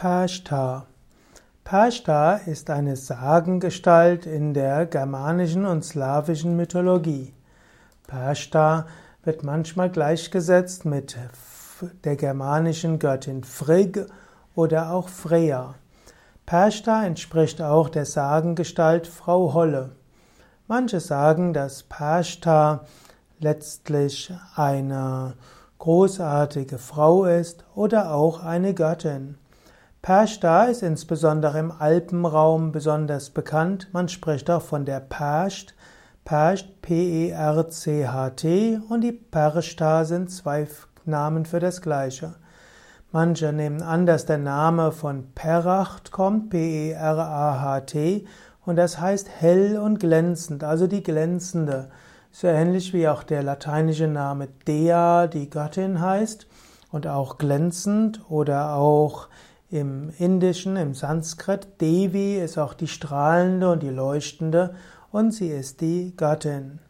Pashta. Pashta ist eine Sagengestalt in der germanischen und slawischen Mythologie. Pashta wird manchmal gleichgesetzt mit der germanischen Göttin Frigg oder auch Freya. Pashta entspricht auch der Sagengestalt Frau Holle. Manche sagen, dass Pashta letztlich eine großartige Frau ist oder auch eine Göttin. Perchta ist insbesondere im Alpenraum besonders bekannt. Man spricht auch von der Percht, Percht, P-E-R-C-H-T und die Perchta sind zwei Namen für das Gleiche. Manche nehmen an, dass der Name von Peracht kommt, P-E-R-A-H-T, und das heißt hell und glänzend, also die glänzende. So ähnlich wie auch der lateinische Name Dea, die Göttin heißt, und auch glänzend oder auch im Indischen, im Sanskrit, Devi ist auch die strahlende und die leuchtende und sie ist die Göttin.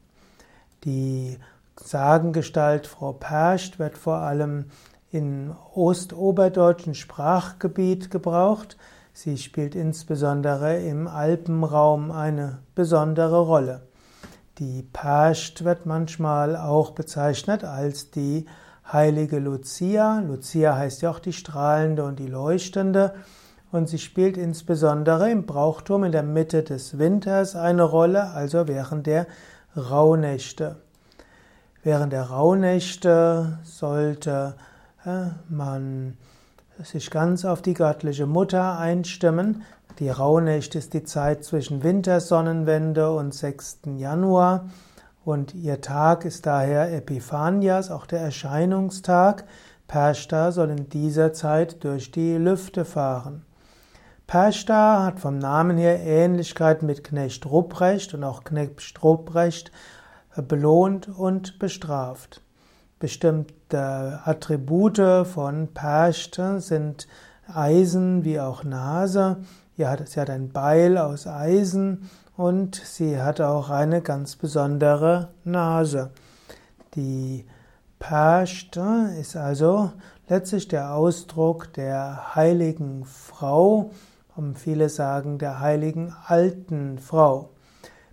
Die Sagengestalt Frau Perscht wird vor allem im ostoberdeutschen Sprachgebiet gebraucht. Sie spielt insbesondere im Alpenraum eine besondere Rolle. Die Perscht wird manchmal auch bezeichnet als die heilige Lucia. Lucia heißt ja auch die strahlende und die leuchtende. Und sie spielt insbesondere im Brauchtum in der Mitte des Winters eine Rolle, also während der Rauhnächte. Während der Rauhnächte sollte äh, man sich ganz auf die göttliche Mutter einstimmen. Die Rauhnächte ist die Zeit zwischen Wintersonnenwende und 6. Januar. Und ihr Tag ist daher Epiphanias, auch der Erscheinungstag. Pershta soll in dieser Zeit durch die Lüfte fahren. Pershta hat vom Namen her Ähnlichkeit mit Knecht Rupprecht und auch Knecht Rupprecht belohnt und bestraft. Bestimmte Attribute von Perscht sind Eisen wie auch Nase. Sie hat ein Beil aus Eisen und sie hat auch eine ganz besondere Nase. Die Perscht ist also letztlich der Ausdruck der heiligen Frau, um viele sagen der heiligen alten Frau.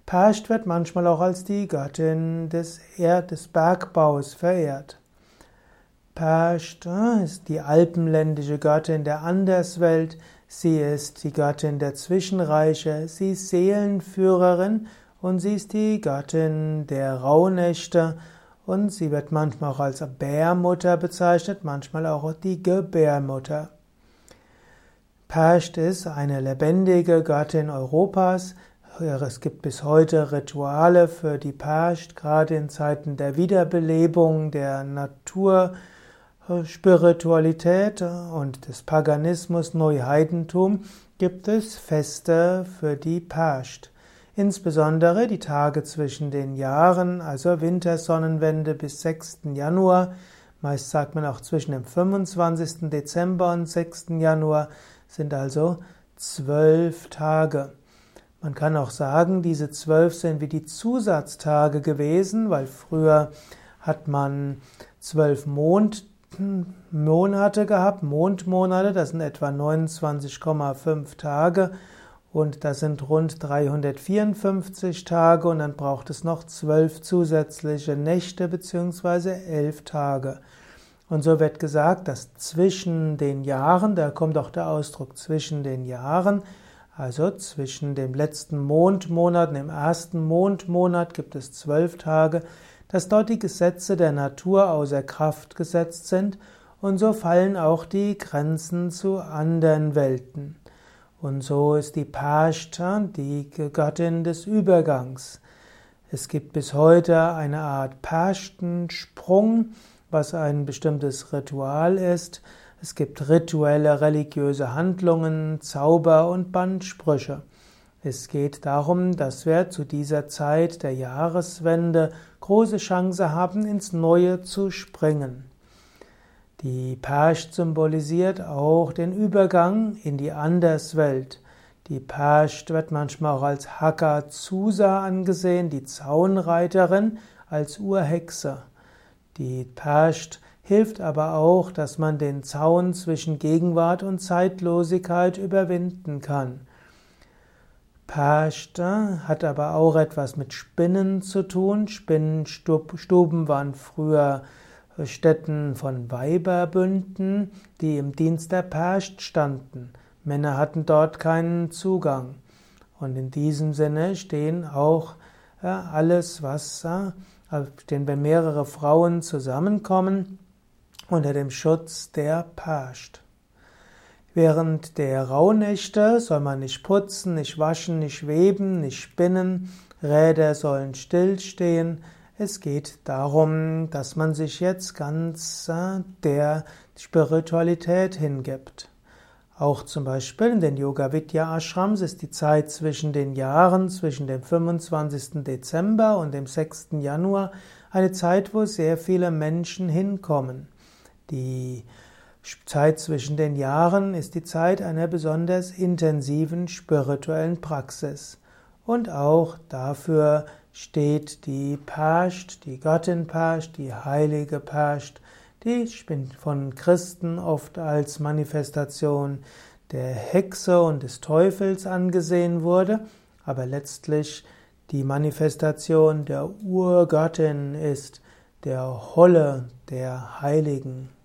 Perscht wird manchmal auch als die Göttin des, Erd des Bergbaus verehrt. Perscht ist die alpenländische Göttin der Anderswelt, Sie ist die Göttin der Zwischenreiche, sie ist Seelenführerin und sie ist die Göttin der Rauhnächte und sie wird manchmal auch als Bärmutter bezeichnet, manchmal auch die Gebärmutter. Perscht ist eine lebendige Göttin Europas. Es gibt bis heute Rituale für die Perscht, gerade in Zeiten der Wiederbelebung der Natur Spiritualität und des Paganismus, Neuheidentum gibt es Feste für die Pascht. Insbesondere die Tage zwischen den Jahren, also Wintersonnenwende bis 6. Januar, meist sagt man auch zwischen dem 25. Dezember und 6. Januar, sind also zwölf Tage. Man kann auch sagen, diese zwölf sind wie die Zusatztage gewesen, weil früher hat man zwölf Mond Monate gehabt, Mondmonate, das sind etwa 29,5 Tage und das sind rund 354 Tage und dann braucht es noch zwölf zusätzliche Nächte bzw. elf Tage. Und so wird gesagt, dass zwischen den Jahren, da kommt auch der Ausdruck zwischen den Jahren, also zwischen dem letzten Mondmonat und dem ersten Mondmonat gibt es zwölf Tage, dass dort die Gesetze der Natur außer Kraft gesetzt sind und so fallen auch die Grenzen zu anderen Welten. Und so ist die Pashta die Göttin des Übergangs. Es gibt bis heute eine Art Paschtensprung, was ein bestimmtes Ritual ist. Es gibt rituelle religiöse Handlungen, Zauber und Bandsprüche. Es geht darum, dass wir zu dieser Zeit der Jahreswende große Chance haben, ins Neue zu springen. Die Persch symbolisiert auch den Übergang in die Anderswelt. Die Persch wird manchmal auch als Hakazusa angesehen, die Zaunreiterin, als Urhexe. Die Persch hilft aber auch, dass man den Zaun zwischen Gegenwart und Zeitlosigkeit überwinden kann. Pashta hat aber auch etwas mit Spinnen zu tun. Spinnenstuben waren früher Stätten von Weiberbünden, die im Dienst der Perscht standen. Männer hatten dort keinen Zugang. Und in diesem Sinne stehen auch ja, alles, was, stehen, wenn mehrere Frauen zusammenkommen, unter dem Schutz der Perscht. Während der Rauhnächte soll man nicht putzen, nicht waschen, nicht weben, nicht spinnen, Räder sollen stillstehen. Es geht darum, dass man sich jetzt ganz äh, der Spiritualität hingibt. Auch zum Beispiel in den Yoga Vidya Ashrams ist die Zeit zwischen den Jahren, zwischen dem 25. Dezember und dem 6. Januar, eine Zeit, wo sehr viele Menschen hinkommen. Die Zeit zwischen den Jahren ist die Zeit einer besonders intensiven spirituellen Praxis. Und auch dafür steht die Perscht, die Göttin Perscht, die heilige Perscht, die von Christen oft als Manifestation der Hexe und des Teufels angesehen wurde, aber letztlich die Manifestation der Urgöttin ist, der Holle der Heiligen.